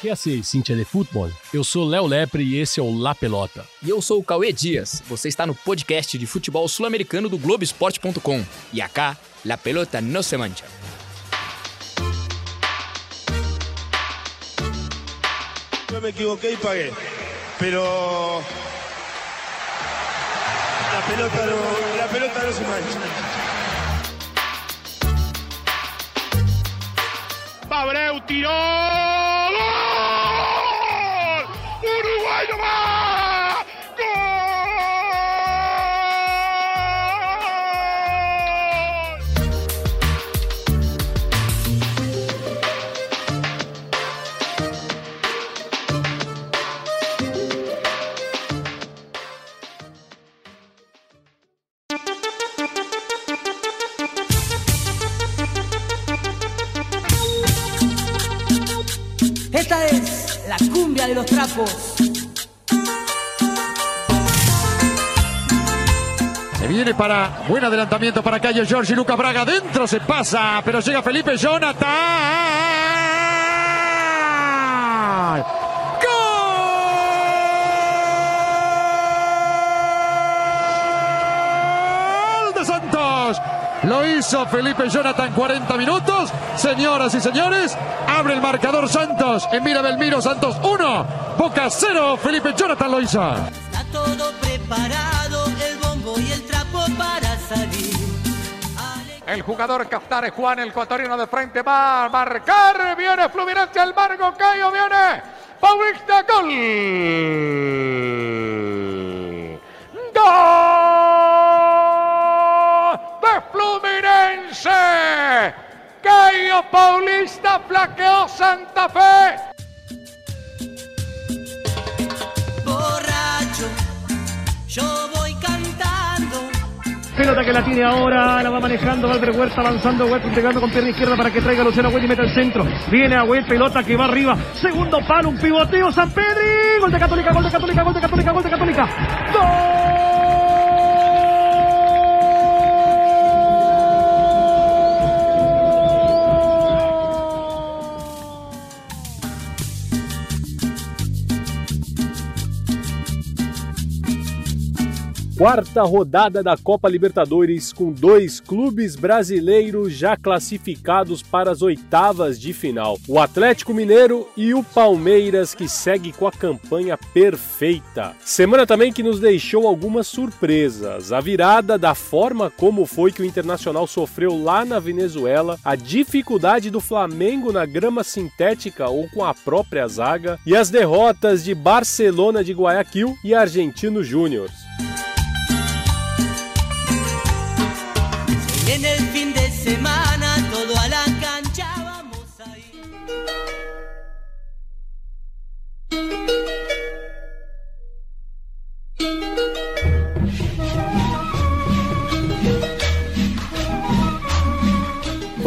Quer ser Cintia de Futebol? Eu sou Léo Lepre e esse é o La Pelota. E eu sou o Cauê Dias. Você está no podcast de futebol sul-americano do Globoesporte.com. E acá, La Pelota no se mancha. Yo me equivoqué y pagué. Pero. La pelota no, la pelota no se mancha. Abreu tiró. De los trapos. Se viene para buen adelantamiento para Calle George y Lucas Braga. Dentro se pasa, pero llega Felipe Jonathan. Lo hizo Felipe Jonathan 40 minutos. Señoras y señores, abre el marcador Santos. En Mira Belmiro, Santos 1, Boca 0. Felipe Jonathan lo hizo. Está todo preparado, el bombo y el trapo para salir. El jugador Caftar Juan, el ecuatoriano de frente, va a marcar. Viene Fluminense, el Marco Cayo, viene Paulista, gol. Gol Cayo Paulista flaqueó Santa Fe. Borracho, yo voy cantando. Pelota que la tiene ahora, la va manejando Albert Huerta, avanzando Huerta, entregando con pierna izquierda para que traiga a Luciano Agüed y meta el centro. Viene Agüed, pelota que va arriba, segundo palo, un pivoteo, San Pedri, gol de Católica, gol de Católica, gol de Católica, gol de Católica. Quarta rodada da Copa Libertadores com dois clubes brasileiros já classificados para as oitavas de final. O Atlético Mineiro e o Palmeiras que segue com a campanha perfeita. Semana também que nos deixou algumas surpresas. A virada da forma como foi que o Internacional sofreu lá na Venezuela, a dificuldade do Flamengo na grama sintética ou com a própria zaga e as derrotas de Barcelona de Guayaquil e Argentino Júnior.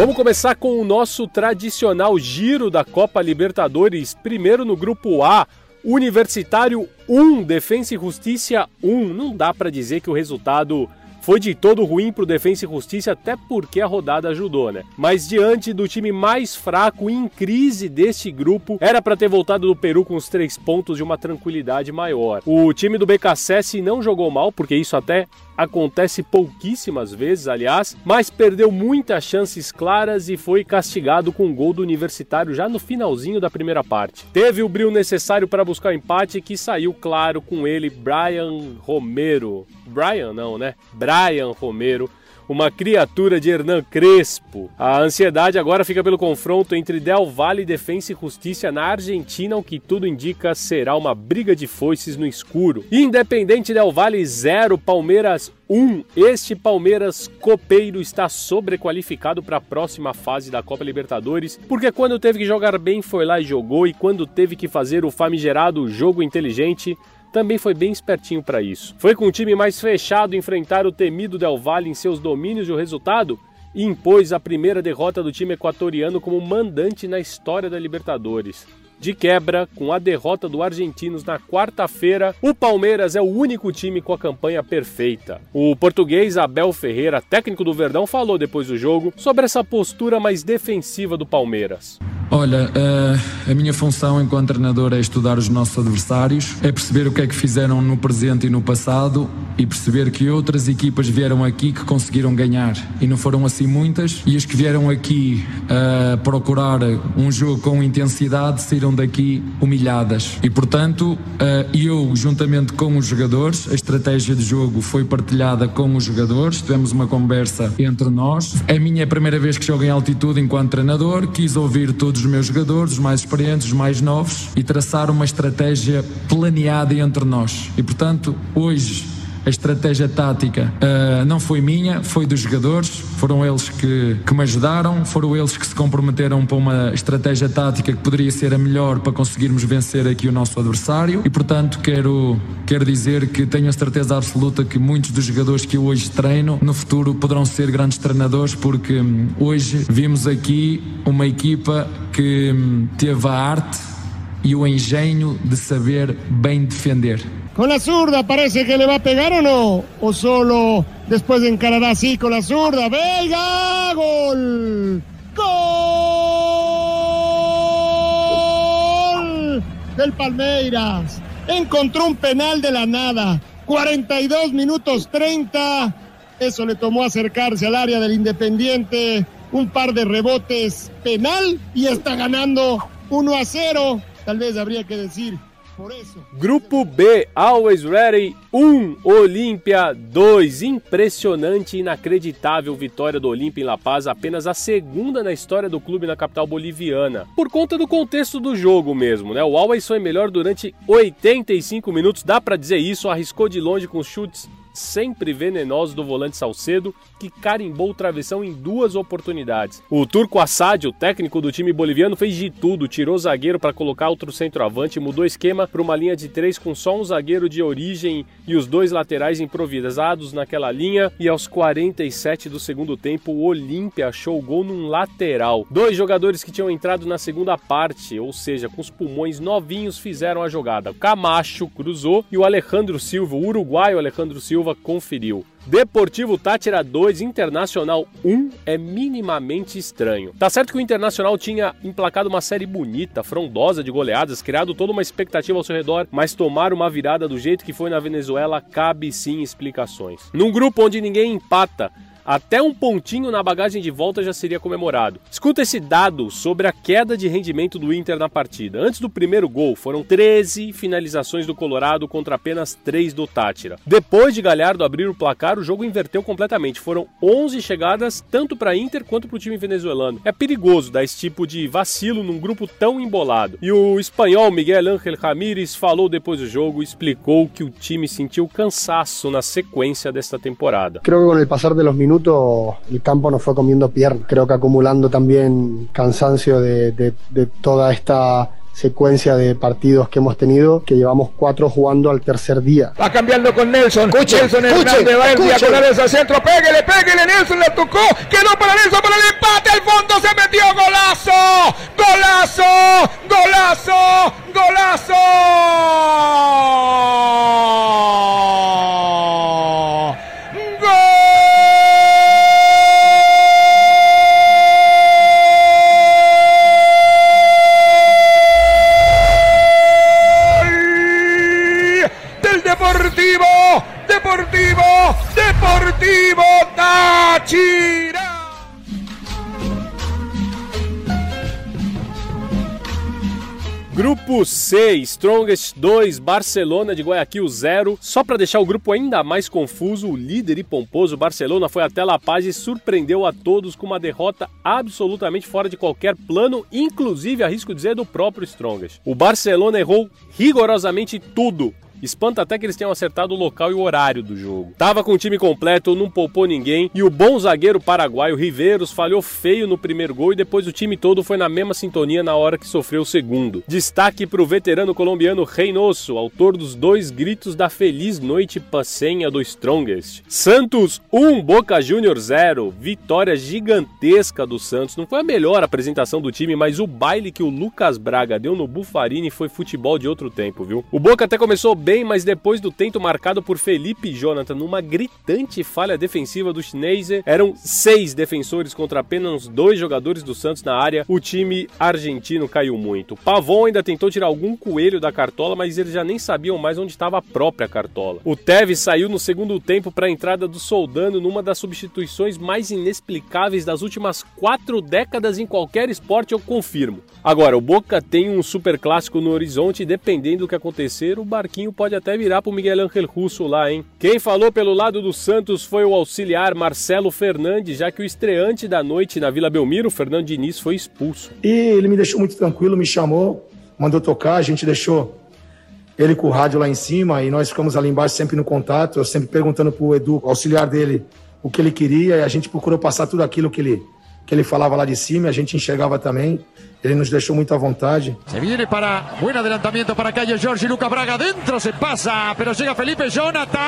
Vamos começar com o nosso tradicional giro da Copa Libertadores. Primeiro no grupo A, Universitário 1, Defensa e Justiça 1. Não dá para dizer que o resultado foi de todo ruim para o Defensa e Justiça, até porque a rodada ajudou, né? Mas diante do time mais fraco e em crise deste grupo, era para ter voltado do Peru com os três pontos de uma tranquilidade maior. O time do BKSS não jogou mal, porque isso até acontece pouquíssimas vezes, aliás, mas perdeu muitas chances claras e foi castigado com um gol do Universitário já no finalzinho da primeira parte. Teve o brilho necessário para buscar o empate que saiu claro com ele, Brian Romero. Brian não, né? Brian Romero uma criatura de Hernan Crespo. A ansiedade agora fica pelo confronto entre Del Valle Defensa e Justiça na Argentina, o que tudo indica será uma briga de foices no escuro. Independente Del Valle 0, Palmeiras 1. Este Palmeiras copeiro está sobrequalificado para a próxima fase da Copa Libertadores, porque quando teve que jogar bem foi lá e jogou, e quando teve que fazer o famigerado jogo inteligente, também foi bem espertinho para isso. Foi com o time mais fechado enfrentar o temido Del Valle em seus domínios e o resultado impôs a primeira derrota do time equatoriano como mandante na história da Libertadores. De quebra, com a derrota do Argentinos na quarta-feira, o Palmeiras é o único time com a campanha perfeita. O português Abel Ferreira, técnico do Verdão, falou depois do jogo sobre essa postura mais defensiva do Palmeiras. Olha, uh, a minha função enquanto treinador é estudar os nossos adversários, é perceber o que é que fizeram no presente e no passado e perceber que outras equipas vieram aqui que conseguiram ganhar. E não foram assim muitas e as que vieram aqui a uh, procurar um jogo com intensidade saíram daqui humilhadas. E portanto uh, eu juntamente com os jogadores a estratégia de jogo foi partilhada com os jogadores tivemos uma conversa entre nós. É a minha primeira vez que jogo em altitude enquanto treinador quis ouvir todos os meus jogadores, os mais experientes, os mais novos, e traçar uma estratégia planeada entre nós. E portanto, hoje a estratégia tática uh, não foi minha, foi dos jogadores, foram eles que, que me ajudaram, foram eles que se comprometeram para uma estratégia tática que poderia ser a melhor para conseguirmos vencer aqui o nosso adversário e portanto quero, quero dizer que tenho a certeza absoluta que muitos dos jogadores que eu hoje treino no futuro poderão ser grandes treinadores porque hum, hoje vimos aqui uma equipa que hum, teve a arte e o engenho de saber bem defender. Con la zurda parece que le va a pegar o no. O solo después de encarará así con la zurda. Vega, gol. Gol del Palmeiras. Encontró un penal de la nada. 42 minutos 30. Eso le tomó acercarse al área del Independiente. Un par de rebotes penal y está ganando 1 a 0. Tal vez habría que decir Grupo B, Always Ready 1, Olímpia 2. Impressionante e inacreditável vitória do Olímpia em La Paz, apenas a segunda na história do clube na capital boliviana. Por conta do contexto do jogo mesmo, né? O Always foi melhor durante 85 minutos, dá para dizer isso, arriscou de longe com chutes sempre venenoso do volante Salcedo, que carimbou o travessão em duas oportunidades. O turco Assad, o técnico do time boliviano, fez de tudo, tirou zagueiro para colocar outro centroavante, mudou esquema para uma linha de três com só um zagueiro de origem e os dois laterais improvisados naquela linha. E aos 47 do segundo tempo, o Olímpia achou o gol num lateral. Dois jogadores que tinham entrado na segunda parte, ou seja, com os pulmões novinhos, fizeram a jogada. O Camacho cruzou e o Alejandro Silva, o uruguaio Alejandro Silva, Silva conferiu. Deportivo Tátira 2, Internacional 1 é minimamente estranho. Tá certo que o Internacional tinha emplacado uma série bonita, frondosa de goleadas, criado toda uma expectativa ao seu redor, mas tomar uma virada do jeito que foi na Venezuela cabe sim explicações. Num grupo onde ninguém empata, até um pontinho na bagagem de volta já seria comemorado. Escuta esse dado sobre a queda de rendimento do Inter na partida. Antes do primeiro gol, foram 13 finalizações do Colorado contra apenas 3 do Tátira. Depois de Galhardo abrir o placar, o jogo inverteu completamente. Foram 11 chegadas tanto para Inter quanto para o time venezuelano. É perigoso dar esse tipo de vacilo num grupo tão embolado. E o espanhol Miguel Ángel Ramírez falou depois do jogo e explicou que o time sentiu cansaço na sequência desta temporada. Creo que com o passar dos minutos el campo nos fue comiendo piernas. Creo que acumulando también cansancio de, de, de toda esta secuencia de partidos que hemos tenido, que llevamos cuatro jugando al tercer día. Va cambiando con Nelson. Escuche, Nelson escuche, va en diagonales al centro. Pégale, pégale. Nelson le tocó. Quedó para Nelson para el empate. Al fondo se metió. Golazo. Golazo. Golazo. Golazo. Táchira. Grupo C, Strongest 2, Barcelona de Guayaquil 0. Só para deixar o grupo ainda mais confuso, o líder e pomposo Barcelona foi até La Paz e surpreendeu a todos com uma derrota absolutamente fora de qualquer plano, inclusive, arrisco dizer, do próprio Strongest. O Barcelona errou rigorosamente tudo Espanta até que eles tenham acertado o local e o horário do jogo. Tava com o time completo, não poupou ninguém e o bom zagueiro paraguaio Riveiros falhou feio no primeiro gol e depois o time todo foi na mesma sintonia na hora que sofreu o segundo. Destaque para o veterano colombiano Reynoso, autor dos dois gritos da feliz noite passenha do Strongest. Santos 1, Boca Júnior 0. Vitória gigantesca do Santos. Não foi a melhor apresentação do time, mas o baile que o Lucas Braga deu no Bufarini foi futebol de outro tempo, viu? O Boca até começou bem bem, mas depois do tento marcado por Felipe Jonathan numa gritante falha defensiva do Schneiser, eram seis defensores contra apenas dois jogadores do Santos na área, o time argentino caiu muito. Pavon ainda tentou tirar algum coelho da cartola, mas eles já nem sabiam mais onde estava a própria cartola. O Tevez saiu no segundo tempo para a entrada do Soldano numa das substituições mais inexplicáveis das últimas quatro décadas em qualquer esporte, eu confirmo. Agora, o Boca tem um super clássico no horizonte e dependendo do que acontecer, o barquinho pode até virar pro Miguel Ángel Russo lá, hein? Quem falou pelo lado do Santos foi o auxiliar Marcelo Fernandes, já que o estreante da noite na Vila Belmiro, Fernando Diniz, foi expulso. E ele me deixou muito tranquilo, me chamou, mandou tocar, a gente deixou ele com o rádio lá em cima e nós ficamos ali embaixo sempre no contato, eu sempre perguntando pro Edu, auxiliar dele, o que ele queria e a gente procurou passar tudo aquilo que ele que ele falava lá de cima, a gente enxergava também. Ele nos deixou muito à vontade. Se viene para buen adelantamiento para Calle Jorge Lucas Braga dentro se pasa, pero llega Felipe Jonathan.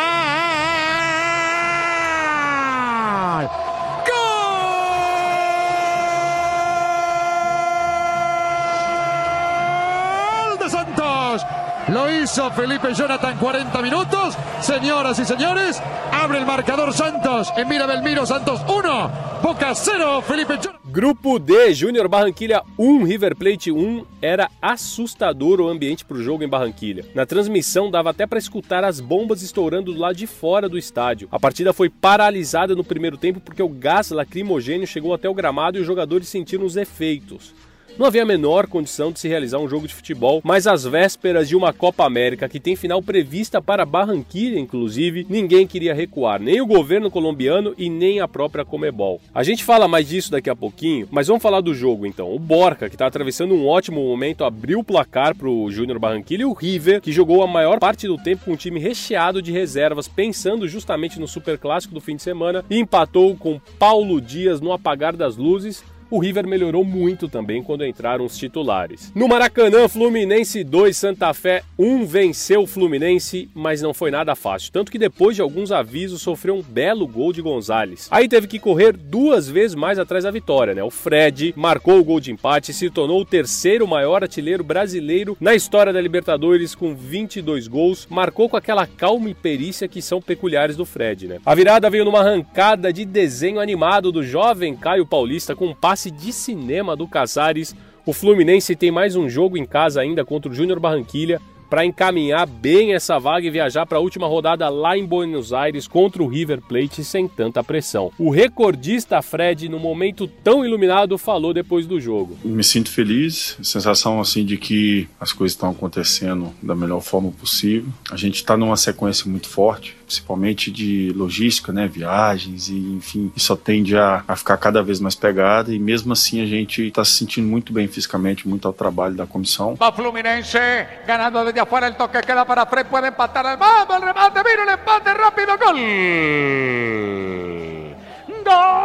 ¡Gol de Santos! Lo hizo Felipe Jonathan 40 minutos. Señoras y señores, abre el marcador Santos. En Mira Belmiro, Santos 1, Boca 0, Felipe Jonathan. Grupo D, Júnior Barranquilha 1, River Plate 1. Era assustador o ambiente para o jogo em Barranquilha. Na transmissão dava até para escutar as bombas estourando do lado de fora do estádio. A partida foi paralisada no primeiro tempo porque o gás lacrimogênio chegou até o gramado e os jogadores sentiram os efeitos. Não havia a menor condição de se realizar um jogo de futebol, mas às vésperas de uma Copa América que tem final prevista para Barranquilla, inclusive, ninguém queria recuar, nem o governo colombiano e nem a própria Comebol. A gente fala mais disso daqui a pouquinho, mas vamos falar do jogo então. O Borca, que está atravessando um ótimo momento, abriu o placar para o Júnior Barranquilla e o River, que jogou a maior parte do tempo com um time recheado de reservas, pensando justamente no Super Clássico do fim de semana, e empatou com Paulo Dias no apagar das luzes o River melhorou muito também quando entraram os titulares. No Maracanã, Fluminense 2, Santa Fé 1 venceu o Fluminense, mas não foi nada fácil. Tanto que depois de alguns avisos sofreu um belo gol de Gonzalez. Aí teve que correr duas vezes mais atrás da vitória, né? O Fred marcou o gol de empate e se tornou o terceiro maior artilheiro brasileiro na história da Libertadores com 22 gols. Marcou com aquela calma e perícia que são peculiares do Fred, né? A virada veio numa arrancada de desenho animado do jovem Caio Paulista com um passe de cinema do Casares. O Fluminense tem mais um jogo em casa ainda contra o Júnior Barranquilha para encaminhar bem essa vaga e viajar para a última rodada lá em Buenos Aires contra o River Plate sem tanta pressão. O recordista Fred, no momento tão iluminado, falou depois do jogo. Me sinto feliz, sensação assim de que as coisas estão acontecendo da melhor forma possível. A gente está numa sequência muito forte, principalmente de logística, né, viagens e enfim, só tende a, a ficar cada vez mais pegada e mesmo assim a gente está se sentindo muito bem fisicamente, muito ao trabalho da comissão. Va Fluminense ganando desde afuera el toque queda para Fred puede empatar vamos el remate mira el empate rápido gol! Gol!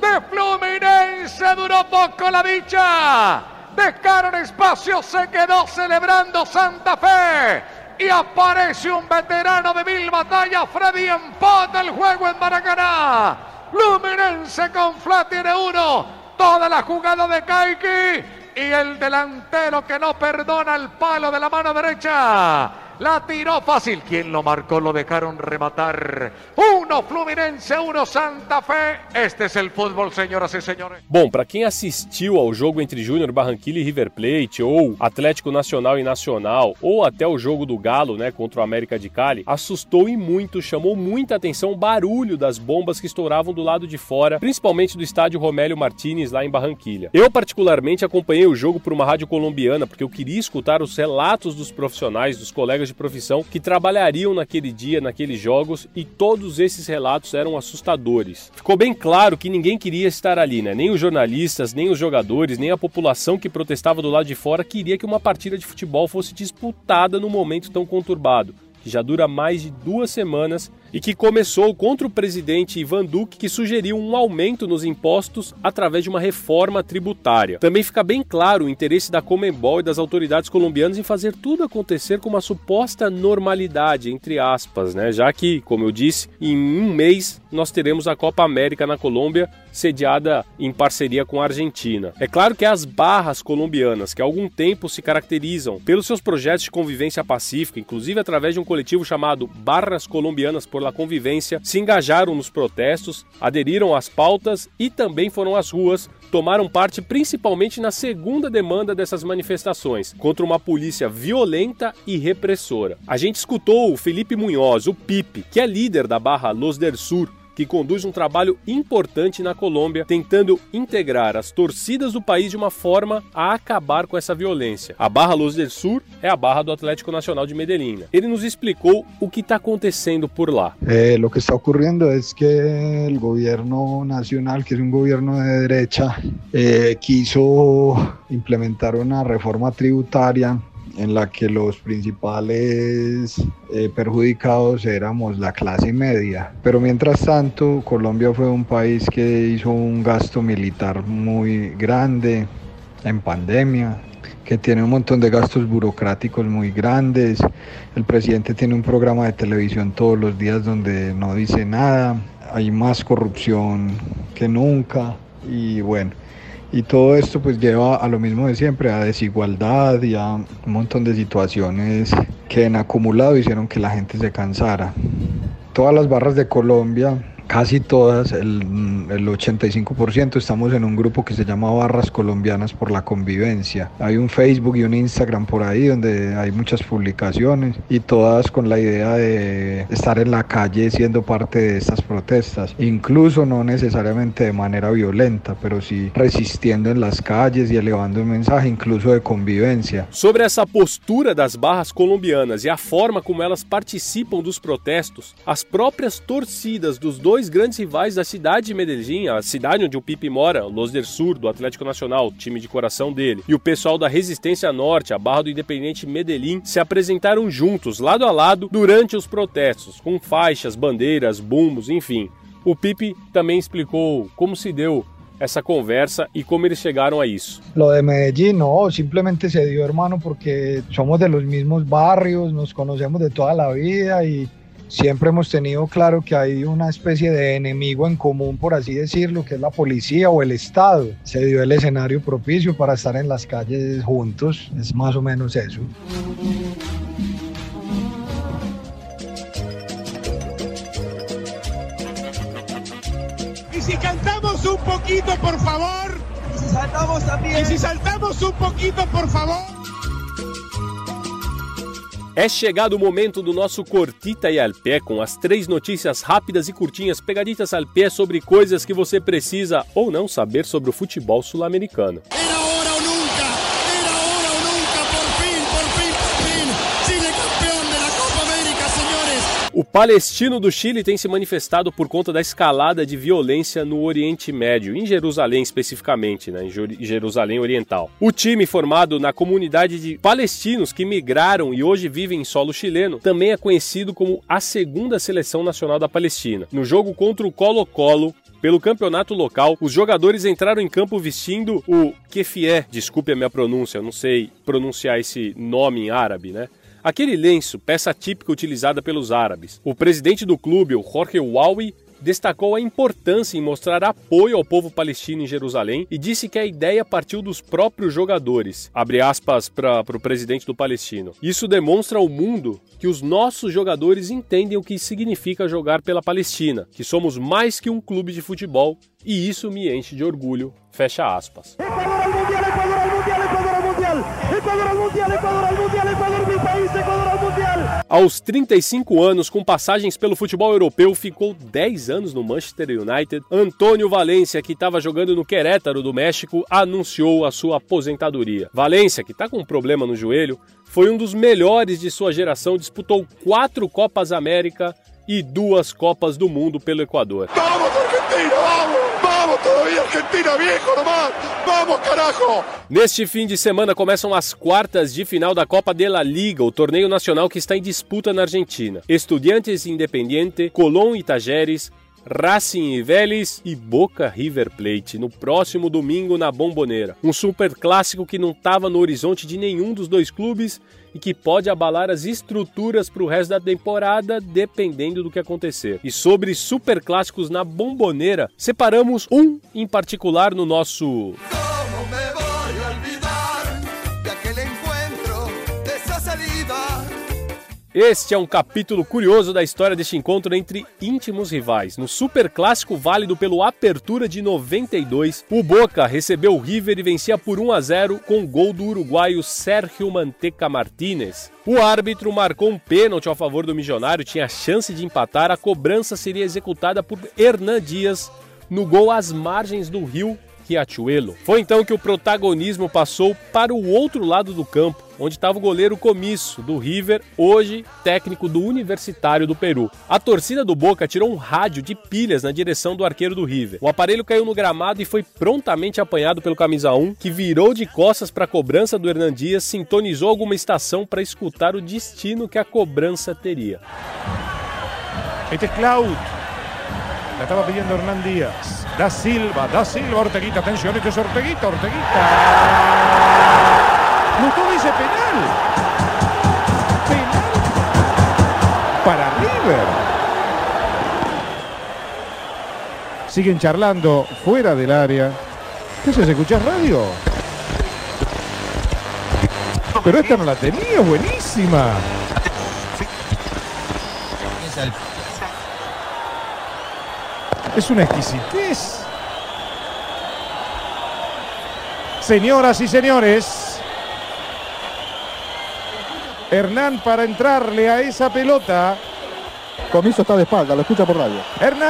De Fluminense duró poco la dicha dejaron espacio se quedó celebrando Santa Fe y aparece un veterano de mil batallas, Freddy empata el juego en Maracaná. Fluminense con Fla tiene uno. Toda la jugada de Kaiki y el delantero que no perdona el palo de la mano derecha. La tiró fácil. ¿Quién lo marcó? Lo dejaron rematar. Uno Fluminense, uno Santa Fe. Este es el fútbol, señoras y señores. Bom, para quem assistiu ao jogo entre Júnior Barranquilla e River Plate, ou Atlético Nacional e Nacional, ou até o jogo do Galo, né, contra o América de Cali, assustou e muito, chamou muita atenção o barulho das bombas que estouravam do lado de fora, principalmente do estádio Romélio Martínez lá em Barranquilha. Eu particularmente acompanhei o jogo por uma rádio colombiana porque eu queria escutar os relatos dos profissionais, dos colegas de profissão que trabalhariam naquele dia, naqueles jogos, e todos esses relatos eram assustadores. Ficou bem claro que ninguém queria estar ali, né? Nem os jornalistas, nem os jogadores, nem a população que protestava do lado de fora queria que uma partida de futebol fosse disputada num momento tão conturbado, que já dura mais de duas semanas e que começou contra o presidente Ivan Duque, que sugeriu um aumento nos impostos através de uma reforma tributária. Também fica bem claro o interesse da Comembol e das autoridades colombianas em fazer tudo acontecer com uma suposta normalidade, entre aspas, né? Já que, como eu disse, em um mês nós teremos a Copa América na Colômbia, sediada em parceria com a Argentina. É claro que as barras colombianas, que há algum tempo se caracterizam pelos seus projetos de convivência pacífica, inclusive através de um coletivo chamado Barras Colombianas por la Convivência, se engajaram nos protestos, aderiram às pautas e também foram às ruas tomaram parte principalmente na segunda demanda dessas manifestações, contra uma polícia violenta e repressora. A gente escutou o Felipe Munhoz, o Pipe, que é líder da barra Los del Sur, que conduz um trabalho importante na Colômbia, tentando integrar as torcidas do país de uma forma a acabar com essa violência. A Barra Luz del Sur é a barra do Atlético Nacional de Medellín. Ele nos explicou o que está acontecendo por lá. Eh, lo que está ocurriendo es que el gobierno nacional, que es un gobierno de derecha, eh, quiso implementar una reforma tributaria en la que los principales eh, perjudicados éramos la clase media. Pero mientras tanto, Colombia fue un país que hizo un gasto militar muy grande en pandemia, que tiene un montón de gastos burocráticos muy grandes. El presidente tiene un programa de televisión todos los días donde no dice nada. Hay más corrupción que nunca. Y bueno, y todo esto pues lleva a lo mismo de siempre, a desigualdad y a un montón de situaciones que en acumulado hicieron que la gente se cansara. Todas las barras de Colombia casi todas, el, el 85%, estamos en un grupo que se llama Barras Colombianas por la Convivencia. Hay un Facebook y un Instagram por ahí donde hay muchas publicaciones y todas con la idea de estar en la calle siendo parte de estas protestas, incluso no necesariamente de manera violenta, pero sí resistiendo en las calles y elevando un mensaje incluso de convivencia. Sobre essa postura das barras colombianas e a forma como elas participam dos protestos, as próprias torcidas dos dois grandes rivais da cidade de Medellín, a cidade onde o Pipe mora, Los del Sur, do Atlético Nacional, time de coração dele, e o pessoal da Resistência Norte, a barra do Independente Medellín, se apresentaram juntos, lado a lado, durante os protestos, com faixas, bandeiras, bumbos, enfim. O Pipe também explicou como se deu essa conversa e como eles chegaram a isso. Lo de Medellín, no, simplemente se dio, hermano, porque somos de los mismos barrios, nos conocemos de toda la vida y siempre hemos tenido claro que hay una especie de enemigo en común, por así decirlo, que es la policía o el Estado. Se dio el escenario propicio para estar en las calles juntos, es más o menos eso. Y si cantamos un poquito, por favor. Y si saltamos también. Y si saltamos un poquito, por favor. É chegado o momento do nosso Cortita e al pé, com as três notícias rápidas e curtinhas pegaditas al pé sobre coisas que você precisa ou não saber sobre o futebol sul-americano. O palestino do Chile tem se manifestado por conta da escalada de violência no Oriente Médio, em Jerusalém especificamente, né, em Jerusalém Oriental. O time formado na comunidade de palestinos que migraram e hoje vivem em solo chileno também é conhecido como a segunda seleção nacional da Palestina. No jogo contra o Colo-Colo, pelo campeonato local, os jogadores entraram em campo vestindo o kefié, desculpe a minha pronúncia, não sei pronunciar esse nome em árabe, né? Aquele lenço, peça típica utilizada pelos árabes. O presidente do clube, o Jorge Wawi, destacou a importância em mostrar apoio ao povo palestino em Jerusalém e disse que a ideia partiu dos próprios jogadores. Abre aspas para o presidente do palestino. Isso demonstra ao mundo que os nossos jogadores entendem o que significa jogar pela Palestina, que somos mais que um clube de futebol e isso me enche de orgulho. Fecha aspas. Aos 35 anos, com passagens pelo futebol europeu, ficou 10 anos no Manchester United. Antônio Valência, que estava jogando no Querétaro do México, anunciou a sua aposentadoria. Valência, que está com um problema no joelho, foi um dos melhores de sua geração, disputou quatro Copas América e duas Copas do Mundo pelo Equador. ¡Vamos, Todavía! todavía Argentina, viejo nomás. Vamos, carajo. Neste fim de semana começam as quartas de final da Copa de la Liga, o torneio nacional que está em disputa na Argentina. Estudiantes Independiente, Colón e Tajeres, Racing e Vélez e Boca River Plate no próximo domingo na Bomboneira. Um super clássico que não estava no horizonte de nenhum dos dois clubes e que pode abalar as estruturas para o resto da temporada, dependendo do que acontecer. E sobre super clássicos na Bomboneira, separamos um em particular no nosso Este é um capítulo curioso da história deste encontro entre íntimos rivais. No super clássico válido pelo Apertura de 92, o Boca recebeu o River e vencia por 1 a 0 com gol do uruguaio Sérgio Manteca Martínez. O árbitro marcou um pênalti a favor do Milionário, tinha chance de empatar, a cobrança seria executada por Hernan Dias no gol às margens do rio Riachuelo. Foi então que o protagonismo passou para o outro lado do campo, onde estava o goleiro Comisso, do River, hoje técnico do Universitário do Peru. A torcida do Boca tirou um rádio de pilhas na direção do arqueiro do River. O aparelho caiu no gramado e foi prontamente apanhado pelo camisa 1, que virou de costas para a cobrança do Hernan Dias, sintonizou alguma estação para escutar o destino que a cobrança teria. Este es Cloud. La estaba pidiendo Hernán Díaz. Da Silva, da Silva, Orteguita. Atención, este es Orteguita, Orteguita. Justo dice penal. Penal para River. Siguen charlando fuera del área. ¿Qué haces? ¿Escuchás radio? Pero esta no la tenía, buenísima. Es una exquisitez. Señoras y señores, Hernán para entrarle a esa pelota. Comiso está de espalda, lo escucha por radio. Hernán,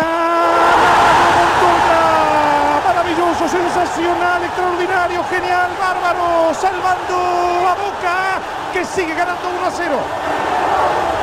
maravilloso, sensacional, extraordinario, genial, bárbaro, salvando a Boca, que sigue ganando 1 a 0.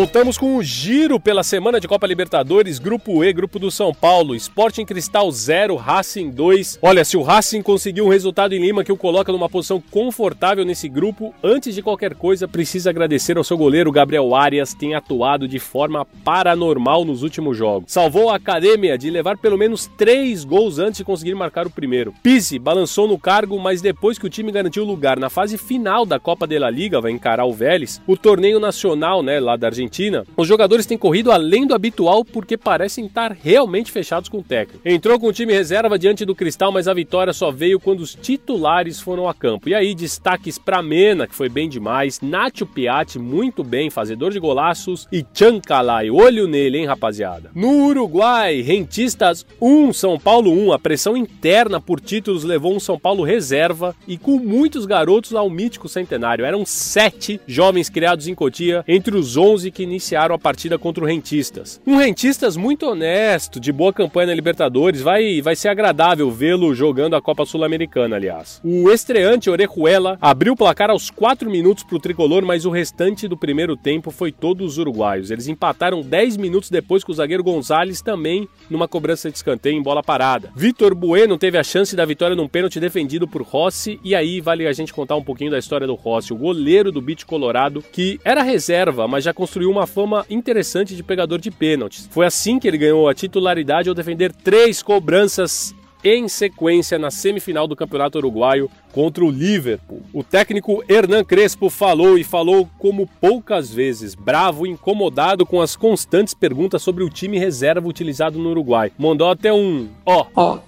Voltamos com o giro pela semana de Copa Libertadores, Grupo E, Grupo do São Paulo, Sporting Cristal 0, Racing 2. Olha, se o Racing conseguiu um resultado em Lima que o coloca numa posição confortável nesse grupo, antes de qualquer coisa, precisa agradecer ao seu goleiro Gabriel Arias, tem atuado de forma paranormal nos últimos jogos. Salvou a academia de levar pelo menos três gols antes de conseguir marcar o primeiro. Pise balançou no cargo, mas depois que o time garantiu lugar na fase final da Copa de la Liga, vai encarar o Vélez, o torneio nacional, né, lá da Argentina Argentina, os jogadores têm corrido além do habitual porque parecem estar realmente fechados com o técnico. Entrou com o time reserva diante do Cristal, mas a vitória só veio quando os titulares foram a campo. E aí, destaques para Mena, que foi bem demais, Nacho Piatti, muito bem, fazedor de golaços, e Chancalay, olho nele, hein, rapaziada. No Uruguai, Rentistas 1, São Paulo 1, a pressão interna por títulos levou um São Paulo reserva e com muitos garotos ao mítico centenário. Eram sete jovens criados em Cotia, entre os 11 que iniciaram a partida contra o Rentistas. Um Rentistas muito honesto, de boa campanha na Libertadores, vai, vai ser agradável vê-lo jogando a Copa Sul-Americana, aliás. O estreante Orejuela abriu o placar aos 4 minutos para o tricolor, mas o restante do primeiro tempo foi todos os uruguaios. Eles empataram 10 minutos depois que o zagueiro Gonzalez também numa cobrança de escanteio em bola parada. Vitor Bueno teve a chance da vitória num pênalti defendido por Rossi, e aí vale a gente contar um pouquinho da história do Rossi, o goleiro do Beach Colorado, que era reserva, mas já construiu construiu uma fama interessante de pegador de pênaltis. Foi assim que ele ganhou a titularidade ao defender três cobranças em sequência na semifinal do Campeonato Uruguaio contra o Liverpool. O técnico Hernan Crespo falou e falou como poucas vezes, bravo e incomodado com as constantes perguntas sobre o time reserva utilizado no Uruguai. Mandou até um ó. Oh,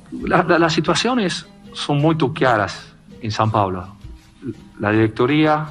as situações são muito claras em São Paulo. A diretoria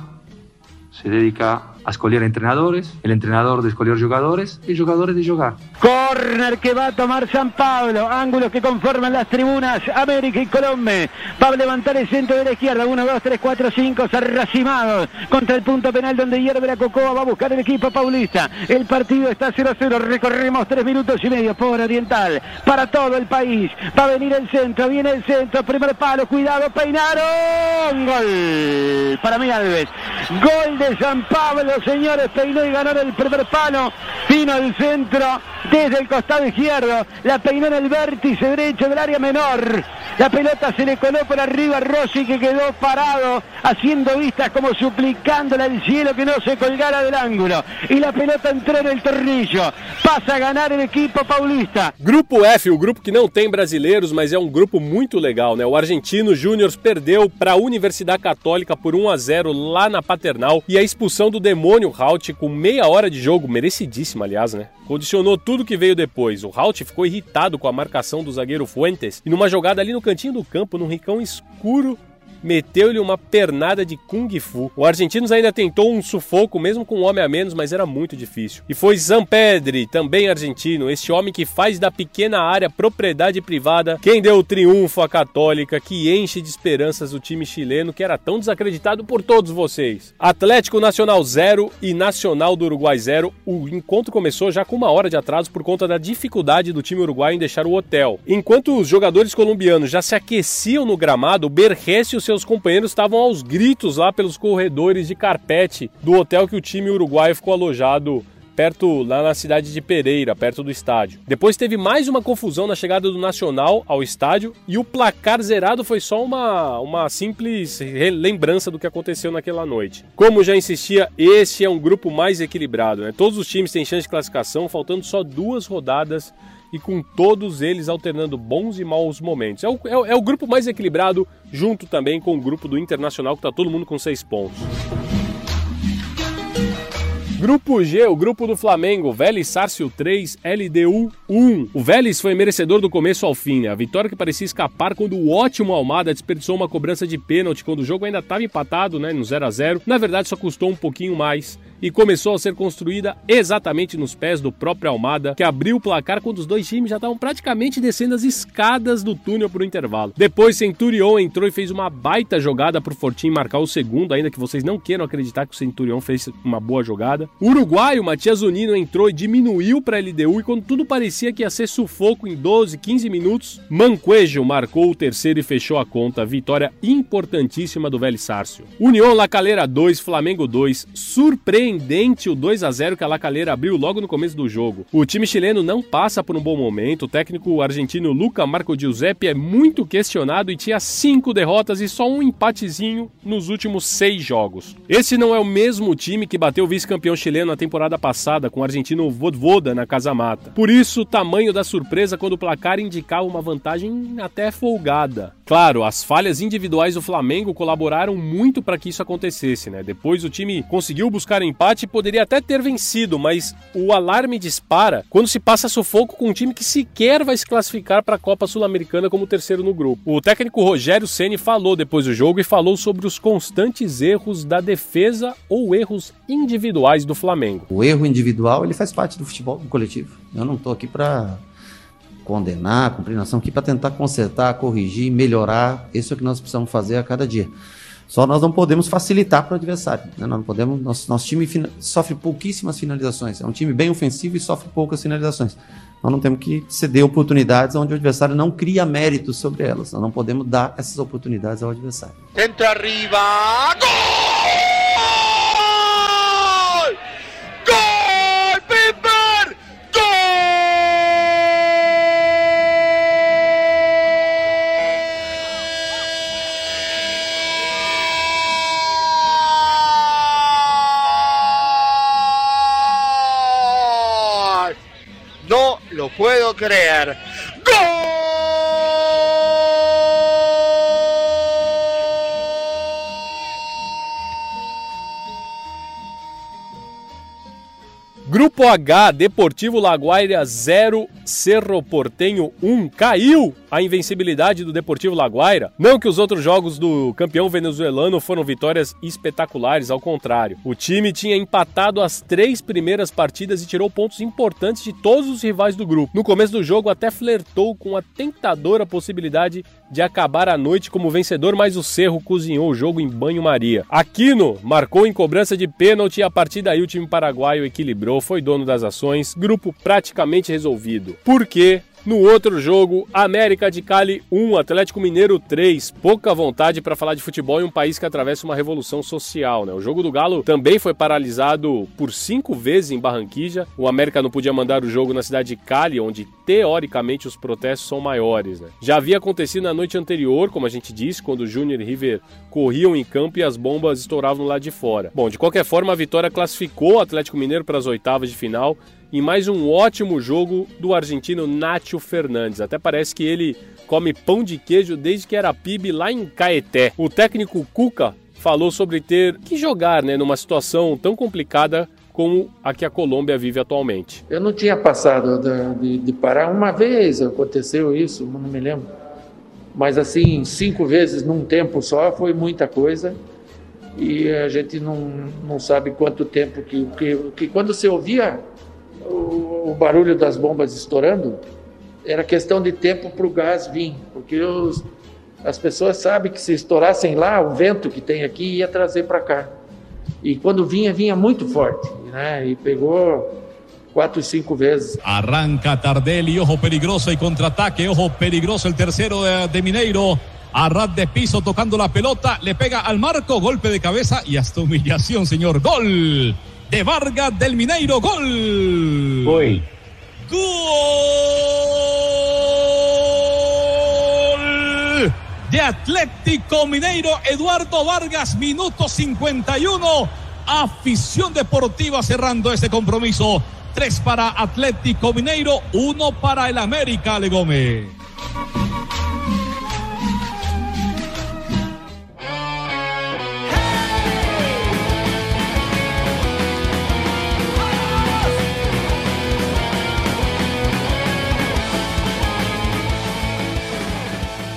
se dedica a escolher entrenadores, el entrenador de escolher jugadores y jugadores de jugar. Corner que va a tomar San Pablo. Ángulos que conforman las tribunas. América y Colombia. Va a levantar el centro de la izquierda. 1, 2, 3, 4, 5. Sarracimados. Contra el punto penal donde hierve la Cocoa. Va a buscar el equipo paulista. El partido está 0 a 0. Recorremos 3 minutos y medio por Oriental. Para todo el país. Va a venir el centro. Viene el centro. Primer palo. Cuidado. Peinaron. Gol. Para mí Alves. Gol de San Pablo, señores. Peinó y ganó el primer palo. Vino el centro desde el costado izquierdo. La peinó en el vértice derecho del área menor. La pelota se le coló por arriba a Rossi que quedó parado haciendo vistas como suplicándole al cielo que no se colgara del ángulo. Y la pelota entró en el tornillo. Passa a ganar el equipo paulista. Grupo F, o grupo que não tem brasileiros, mas é um grupo muito legal, né? O Argentino Júnior perdeu para a Universidade Católica por 1 a 0 lá na Paternal e a expulsão do demônio Halt com meia hora de jogo, merecidíssima, aliás, né? Condicionou tudo que veio depois. O Halt ficou irritado com a marcação do zagueiro Fuentes e numa jogada ali no cantinho do campo, num ricão escuro, meteu-lhe uma pernada de Kung Fu. O Argentinos ainda tentou um sufoco, mesmo com um homem a menos, mas era muito difícil. E foi Zampedri, também argentino, este homem que faz da pequena área propriedade privada, quem deu o triunfo à Católica, que enche de esperanças o time chileno, que era tão desacreditado por todos vocês. Atlético Nacional 0 e Nacional do Uruguai 0. O encontro começou já com uma hora de atraso por conta da dificuldade do time uruguaio em deixar o hotel. Enquanto os jogadores colombianos já se aqueciam no gramado, o Berres e o seu seus companheiros estavam aos gritos lá pelos corredores de carpete do hotel que o time uruguaio ficou alojado perto lá na cidade de Pereira, perto do estádio. Depois teve mais uma confusão na chegada do Nacional ao estádio e o placar zerado foi só uma, uma simples lembrança do que aconteceu naquela noite. Como já insistia, esse é um grupo mais equilibrado. Né? Todos os times têm chance de classificação, faltando só duas rodadas e com todos eles alternando bons e maus momentos. É o, é, é o grupo mais equilibrado, junto também com o grupo do Internacional, que está todo mundo com seis pontos. Grupo G, o grupo do Flamengo, Vélez Sárcio 3, LDU 1. O Vélez foi merecedor do começo ao fim, né? A vitória que parecia escapar quando o ótimo Almada desperdiçou uma cobrança de pênalti quando o jogo ainda estava empatado, né, no 0 a 0. Na verdade, só custou um pouquinho mais e começou a ser construída exatamente nos pés do próprio Almada, que abriu o placar quando os dois times já estavam praticamente descendo as escadas do túnel para o intervalo. Depois, Centurion entrou e fez uma baita jogada para o Fortim marcar o segundo, ainda que vocês não queiram acreditar que o Centurion fez uma boa jogada. O uruguaio Matias Zunino entrou e diminuiu para a LDU e quando tudo parecia que ia ser sufoco em 12, 15 minutos, Manquejo marcou o terceiro e fechou a conta. Vitória importantíssima do Velho Sárcio. União La Calera 2, Flamengo 2, surpreendente surpreendente o 2 a 0 que a Lacaleira abriu logo no começo do jogo. O time chileno não passa por um bom momento, o técnico argentino Luca Marco Giuseppe é muito questionado e tinha cinco derrotas e só um empatezinho nos últimos seis jogos. Esse não é o mesmo time que bateu o vice-campeão chileno na temporada passada com o argentino Vodvoda na Casa Mata. Por isso, o tamanho da surpresa quando o placar indicava uma vantagem até folgada. Claro, as falhas individuais do Flamengo colaboraram muito para que isso acontecesse, né? Depois o time conseguiu buscar empate e poderia até ter vencido, mas o alarme dispara quando se passa sufoco com um time que sequer vai se classificar para a Copa Sul-Americana como terceiro no grupo. O técnico Rogério Ceni falou depois do jogo e falou sobre os constantes erros da defesa ou erros individuais do Flamengo. O erro individual ele faz parte do futebol coletivo. Eu não estou aqui para condenar, cumprir nação aqui para tentar consertar, corrigir, melhorar. Isso é o que nós precisamos fazer a cada dia. Só nós não podemos facilitar para o adversário. Né? Nós não podemos, nosso, nosso time sofre pouquíssimas finalizações. É um time bem ofensivo e sofre poucas finalizações. Nós não temos que ceder oportunidades onde o adversário não cria méritos sobre elas. Nós não podemos dar essas oportunidades ao adversário. Centro arriba. Gol! Puedo creer. Grupo H, Deportivo Laguaira 0, Cerro Portenho 1. Caiu a invencibilidade do Deportivo Laguaira. Não que os outros jogos do campeão venezuelano foram vitórias espetaculares, ao contrário. O time tinha empatado as três primeiras partidas e tirou pontos importantes de todos os rivais do grupo. No começo do jogo até flertou com a tentadora possibilidade de acabar a noite como vencedor, mas o Cerro cozinhou o jogo em banho-maria. Aquino marcou em cobrança de pênalti e a partir daí o time paraguaio equilibrou, foi dono das ações, grupo praticamente resolvido. Por quê? No outro jogo, América de Cali 1, Atlético Mineiro 3. Pouca vontade para falar de futebol em um país que atravessa uma revolução social. Né? O jogo do Galo também foi paralisado por cinco vezes em Barranquilla. O América não podia mandar o jogo na cidade de Cali, onde teoricamente os protestos são maiores. Né? Já havia acontecido na noite anterior, como a gente disse, quando o Júnior e River corriam em campo e as bombas estouravam lá de fora. Bom, de qualquer forma, a vitória classificou o Atlético Mineiro para as oitavas de final e mais um ótimo jogo do argentino Nacho Fernandes. Até parece que ele come pão de queijo desde que era PIB lá em Caeté. O técnico Cuca falou sobre ter que jogar né, numa situação tão complicada como a que a Colômbia vive atualmente. Eu não tinha passado de, de parar uma vez, aconteceu isso, não me lembro. Mas assim, cinco vezes num tempo só foi muita coisa e a gente não, não sabe quanto tempo que, que, que quando você ouvia o, o barulho das bombas estourando, era questão de tempo para o gás vir, porque os, as pessoas sabem que se estourassem lá, o vento que tem aqui ia trazer para cá. E quando vinha, vinha muito forte, né? E pegou cuatro o cinco veces. Arranca Tardelli, ojo peligroso y contraataque, ojo peligroso el tercero de, de Mineiro. Arrad de piso tocando la pelota, le pega al marco, golpe de cabeza y hasta humillación, señor. Gol de Vargas del Mineiro, gol. Uy. Gol de Atlético Mineiro, Eduardo Vargas, minuto 51. Afición deportiva cerrando este compromiso. Tres para Atlético Mineiro, uno para el América, Ale Gómez.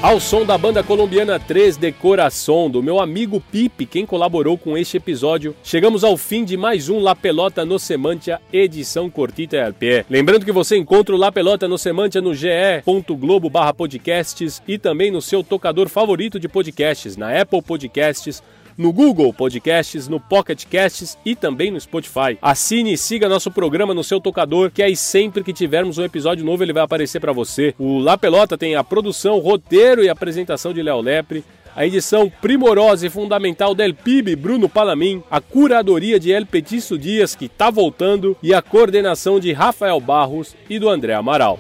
Ao som da banda colombiana 3 de Coração, do meu amigo Pipe, quem colaborou com este episódio, chegamos ao fim de mais um La Pelota no Semantia, edição Cortita e pé. Lembrando que você encontra o La Pelota no Semantia no ge.globo podcasts e também no seu tocador favorito de podcasts, na Apple Podcasts, no Google Podcasts, no Pocket Casts e também no Spotify. Assine e siga nosso programa no seu tocador, que aí sempre que tivermos um episódio novo ele vai aparecer para você. O La Pelota tem a produção, roteiro e apresentação de Léo Lepre a edição primorosa e fundamental del PIB Bruno Palamin, a curadoria de El Petiço Dias, que tá voltando, e a coordenação de Rafael Barros e do André Amaral.